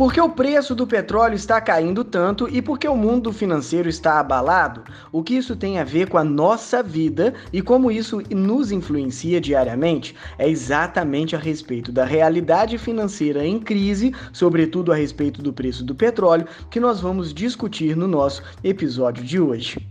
Por que o preço do petróleo está caindo tanto e por que o mundo financeiro está abalado? O que isso tem a ver com a nossa vida e como isso nos influencia diariamente? É exatamente a respeito da realidade financeira em crise, sobretudo a respeito do preço do petróleo, que nós vamos discutir no nosso episódio de hoje.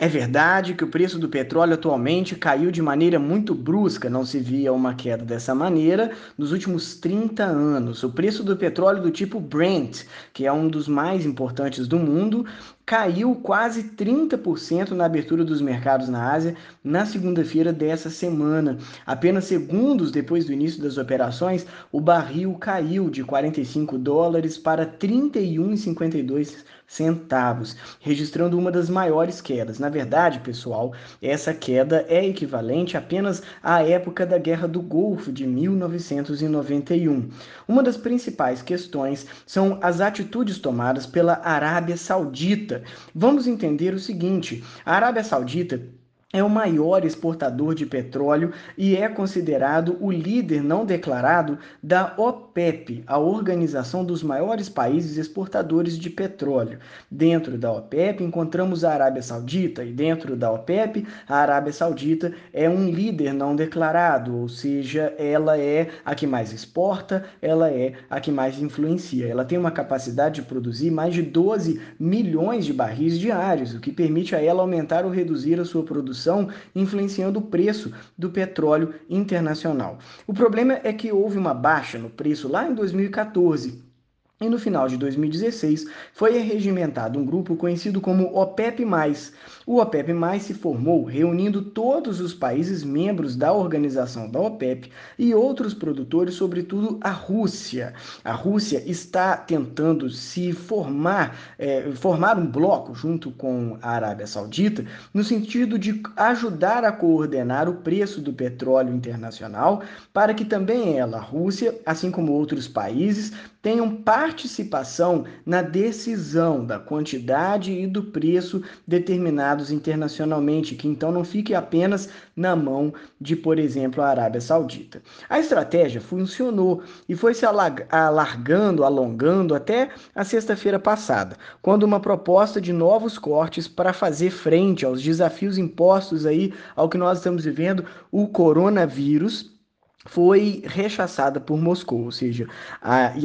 É verdade que o preço do petróleo atualmente caiu de maneira muito brusca, não se via uma queda dessa maneira nos últimos 30 anos. O preço do petróleo do tipo Brent, que é um dos mais importantes do mundo, caiu quase 30% na abertura dos mercados na Ásia na segunda-feira dessa semana. Apenas segundos depois do início das operações, o barril caiu de 45 dólares para 31,52 centavos, registrando uma das maiores quedas. Na verdade, pessoal, essa queda é equivalente apenas à época da Guerra do Golfo de 1991. Uma das principais questões são as atitudes tomadas pela Arábia Saudita Vamos entender o seguinte: a Arábia Saudita é o maior exportador de petróleo e é considerado o líder não declarado da OPEP, a organização dos maiores países exportadores de petróleo. Dentro da OPEP encontramos a Arábia Saudita e dentro da OPEP a Arábia Saudita é um líder não declarado, ou seja, ela é a que mais exporta, ela é a que mais influencia. Ela tem uma capacidade de produzir mais de 12 milhões de barris diários, o que permite a ela aumentar ou reduzir a sua produção influenciando o preço do petróleo internacional. O problema é que houve uma baixa no preço lá em 2014 e no final de 2016 foi regimentado um grupo conhecido como OPEP+. O OPEP+, se formou reunindo todos os países membros da organização da OPEP e outros produtores, sobretudo a Rússia. A Rússia está tentando se formar, é, formar um bloco junto com a Arábia Saudita, no sentido de ajudar a coordenar o preço do petróleo internacional, para que também ela, a Rússia, assim como outros países, tenham participação na decisão da quantidade e do preço determinados internacionalmente, que então não fique apenas na mão de, por exemplo, a Arábia Saudita. A estratégia funcionou e foi se alargando, alongando até a sexta-feira passada, quando uma proposta de novos cortes para fazer frente aos desafios impostos aí ao que nós estamos vivendo, o coronavírus, foi rechaçada por Moscou, ou seja,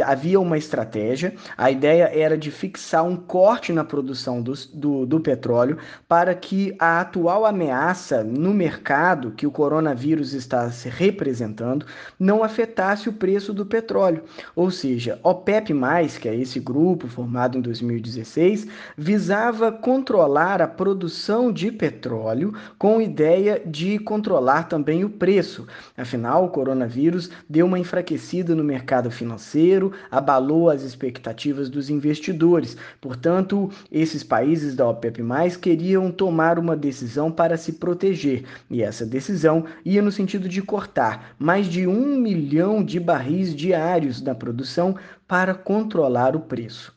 havia uma estratégia, a ideia era de fixar um corte na produção do, do, do, petróleo para que a atual ameaça no mercado que o coronavírus está se representando não afetasse o preço do petróleo. Ou seja, OPEP+, que é esse grupo formado em 2016, visava controlar a produção de petróleo com ideia de controlar também o preço. Afinal, o coronavírus deu uma enfraquecida no mercado financeiro, abalou as expectativas dos investidores. Portanto, esses países da OPEP+, queriam tomar uma decisão para se proteger, e essa decisão ia no sentido de cortar mais de um milhão de barris diários da produção para controlar o preço.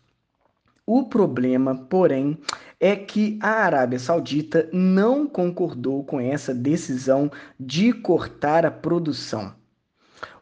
O problema, porém, é que a Arábia Saudita não concordou com essa decisão de cortar a produção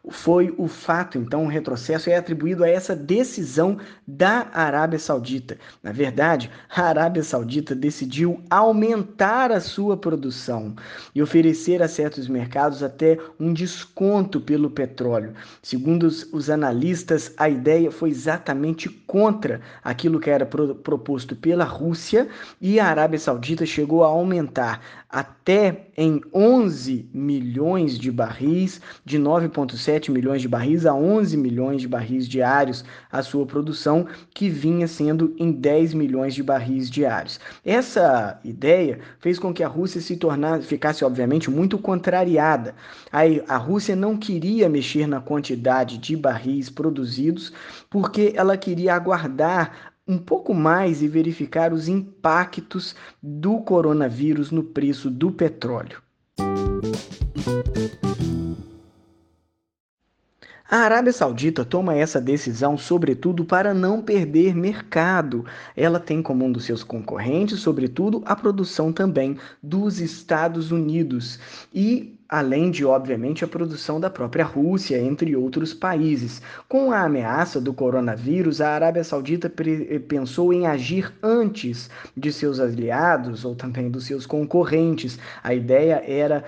foi o fato, então, o retrocesso é atribuído a essa decisão da Arábia Saudita. Na verdade, a Arábia Saudita decidiu aumentar a sua produção e oferecer a certos mercados até um desconto pelo petróleo. Segundo os, os analistas, a ideia foi exatamente contra aquilo que era pro, proposto pela Rússia e a Arábia Saudita chegou a aumentar até em 11 milhões de barris, de 9,7 milhões de barris a 11 milhões de barris diários a sua produção, que vinha sendo em 10 milhões de barris diários. Essa ideia fez com que a Rússia se tornasse, ficasse obviamente muito contrariada. A, a Rússia não queria mexer na quantidade de barris produzidos, porque ela queria aguardar um pouco mais e verificar os impactos do coronavírus no preço do petróleo. A Arábia Saudita toma essa decisão, sobretudo, para não perder mercado. Ela tem como um dos seus concorrentes, sobretudo, a produção também dos Estados Unidos. E além de, obviamente, a produção da própria Rússia, entre outros países. Com a ameaça do coronavírus, a Arábia Saudita pensou em agir antes de seus aliados ou também dos seus concorrentes. A ideia era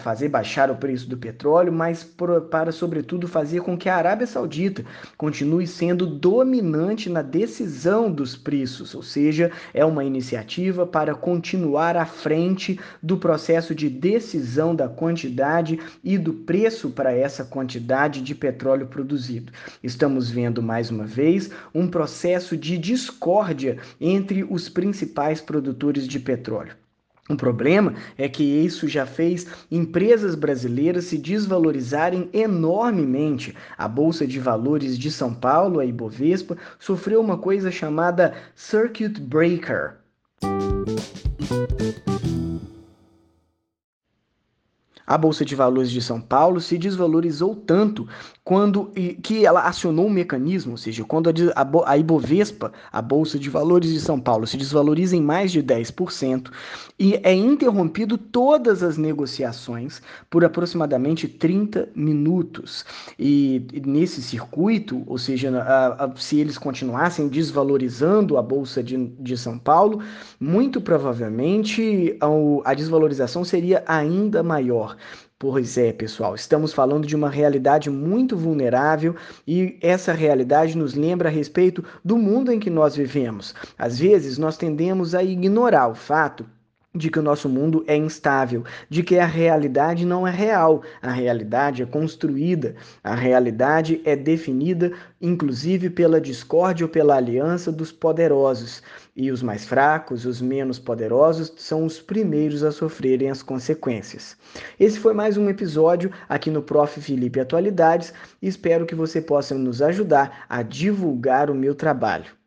fazer baixar o preço do petróleo, mas para, sobretudo, fazer com que a Arábia Saudita continue sendo dominante na decisão dos preços, ou seja, é uma iniciativa para continuar à frente do processo de decisão da quantidade e do preço para essa quantidade de petróleo produzido. Estamos vendo mais uma vez um processo de discórdia entre os principais produtores de petróleo. O problema é que isso já fez empresas brasileiras se desvalorizarem enormemente. A Bolsa de Valores de São Paulo, a Ibovespa, sofreu uma coisa chamada circuit breaker. A Bolsa de Valores de São Paulo se desvalorizou tanto quando que ela acionou um mecanismo, ou seja, quando a, Ibovespa, a Bolsa de Valores de São Paulo, se desvaloriza em mais de 10% e é interrompido todas as negociações por aproximadamente 30 minutos. E, nesse circuito, ou seja, se eles continuassem desvalorizando a Bolsa de, de São Paulo, muito provavelmente a desvalorização seria ainda maior. Pois é, pessoal, estamos falando de uma realidade muito vulnerável e essa realidade nos lembra a respeito do mundo em que nós vivemos. Às vezes, nós tendemos a ignorar o fato de que o nosso mundo é instável, de que a realidade não é real, a realidade é construída, a realidade é definida inclusive pela discórdia ou pela aliança dos poderosos, e os mais fracos, os menos poderosos, são os primeiros a sofrerem as consequências. Esse foi mais um episódio aqui no Prof. Felipe Atualidades espero que você possa nos ajudar a divulgar o meu trabalho.